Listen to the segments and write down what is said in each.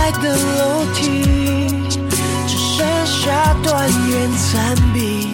爱的楼梯，只剩下断垣残壁。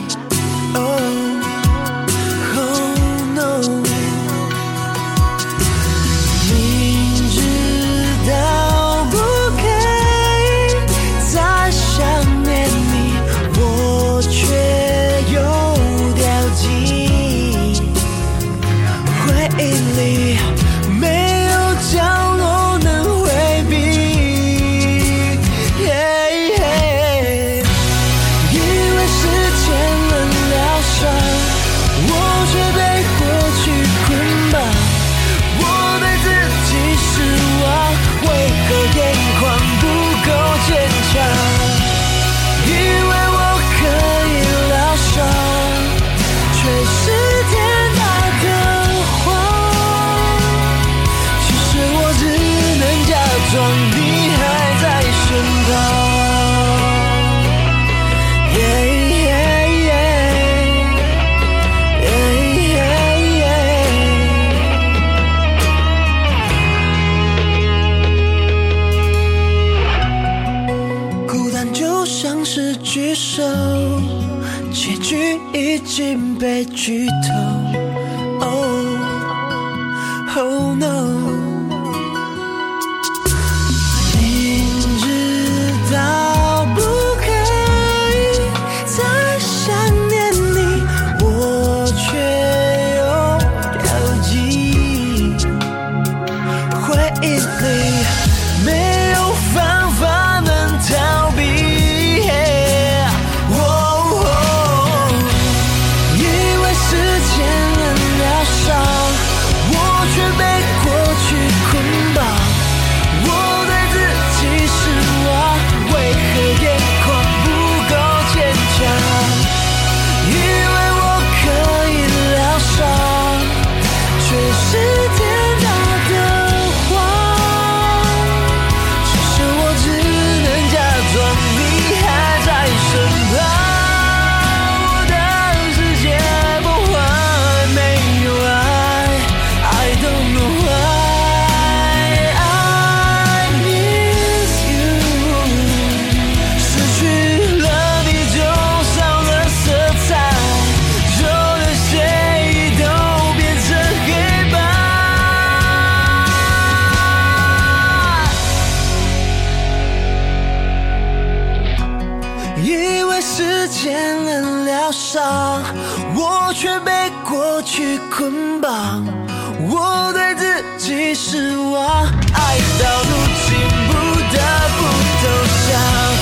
Oh no. 我却被过去捆绑我对自己失望爱到如今不得不投降。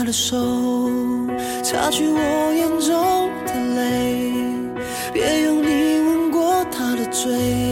他的手擦去我眼中的泪别用你吻过他的嘴。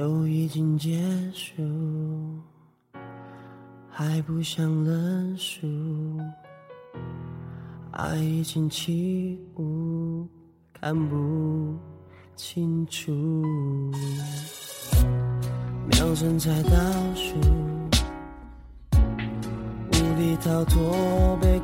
都已经结束，还不想认输，爱已经起雾，看不清楚，秒针在倒数，无力逃脱被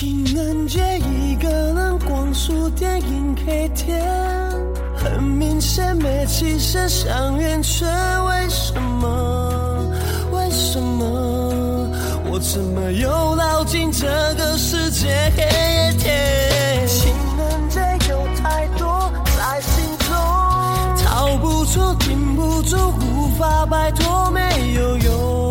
情人节一个人逛书店 K 天很明显没期限想圆却为什么？为什么我怎么又绕进这个世界？嘿耶情人节有太多在心中逃不出停不住无法摆脱没有用。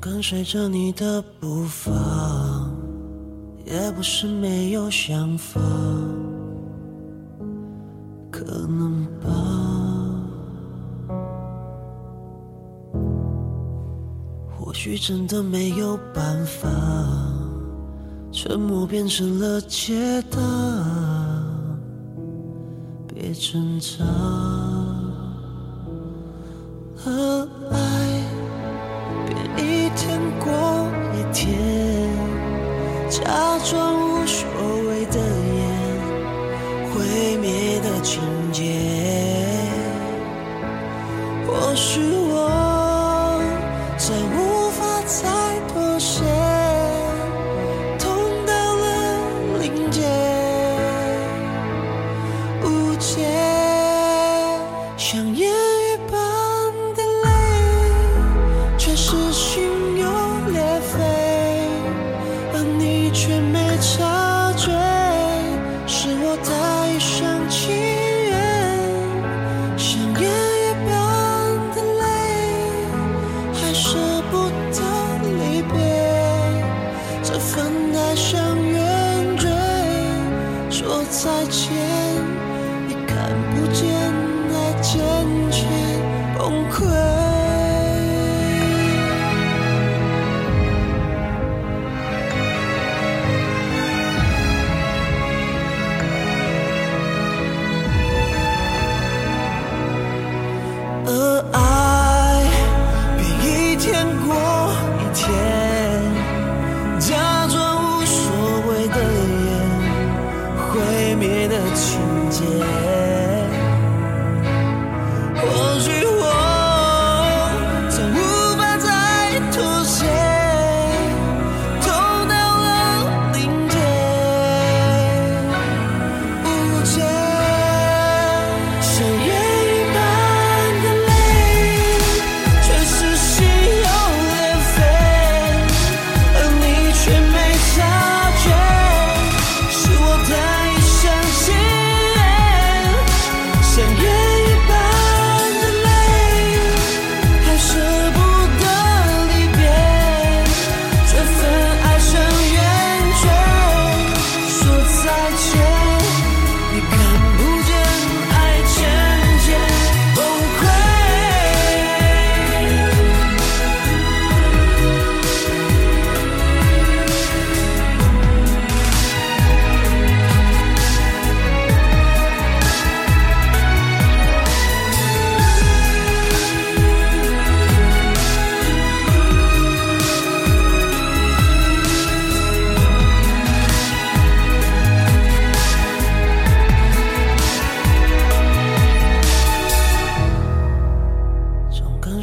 跟随着你的步伐，也不是没有想法。可能吧。或许真的没有办法，沉默变成了解答。别挣扎。啊。Oh, I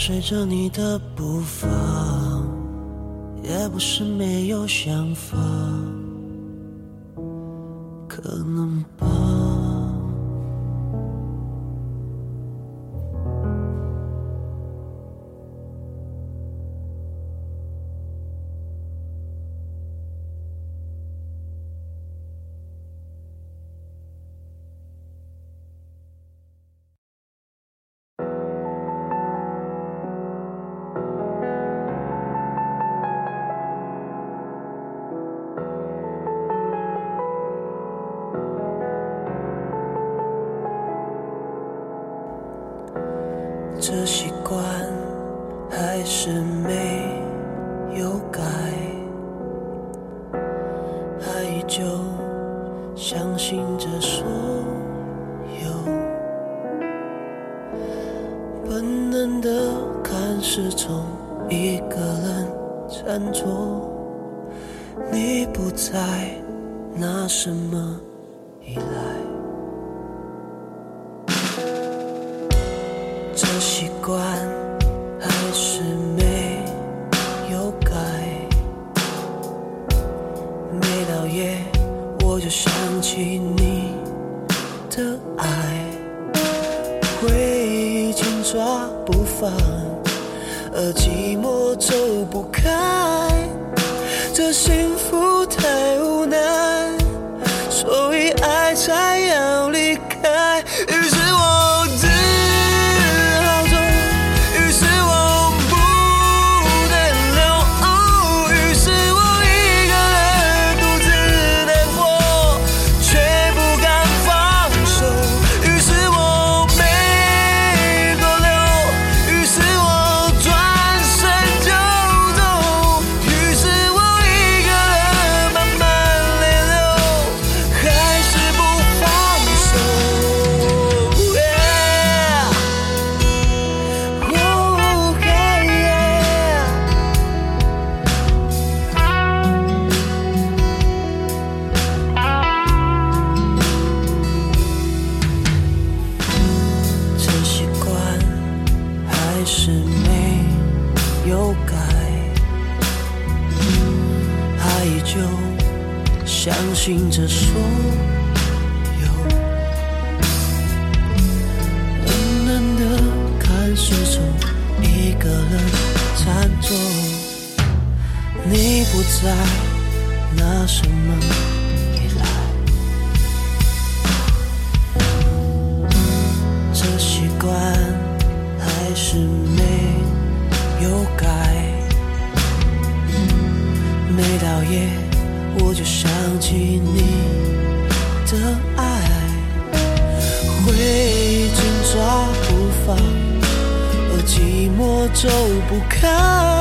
随着你的步伐，也不是没有想法。可能吧。夜，我就想起你的爱，回忆紧抓不放，而寂寞走不开。这幸福太无奈，所以爱才。一个人占座你不在拿什么？抵赖这习惯还是没有改。每到夜我就想起你。走不开。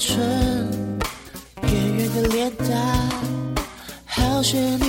纯圆圆的脸蛋，好学。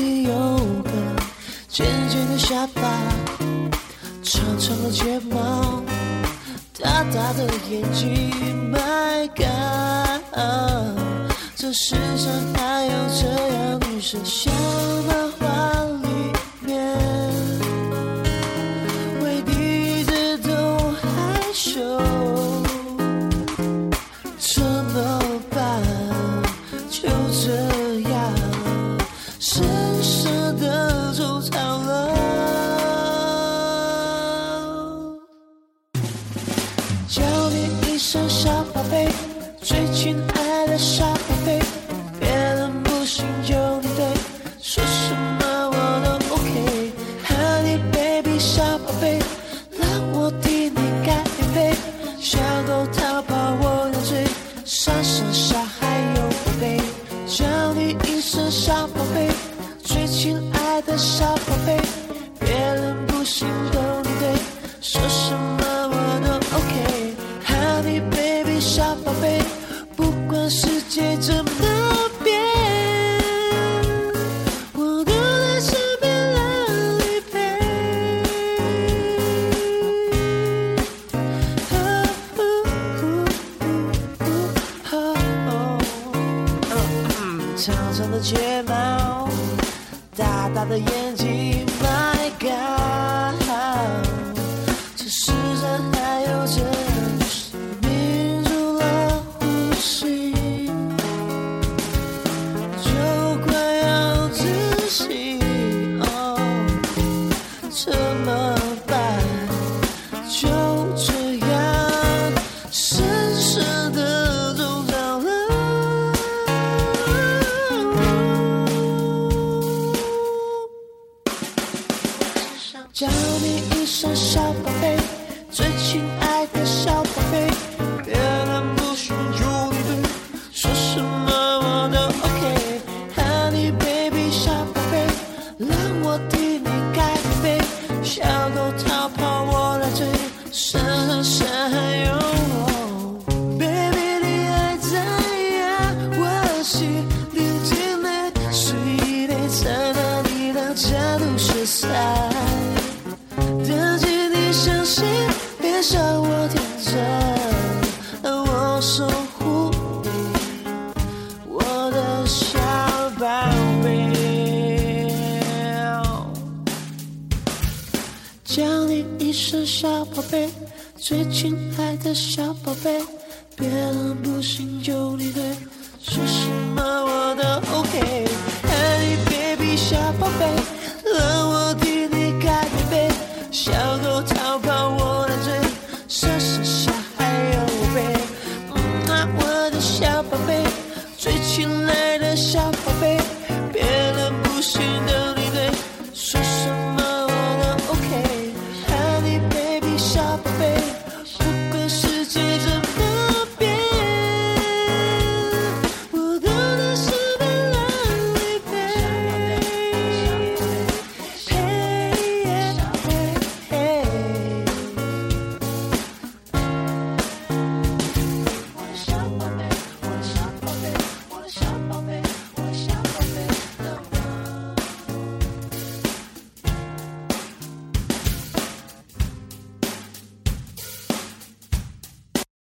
最亲爱的小宝贝，别人不行就你对，说什么我都 OK。Hey baby 小宝贝，让我替你干杯，小狗。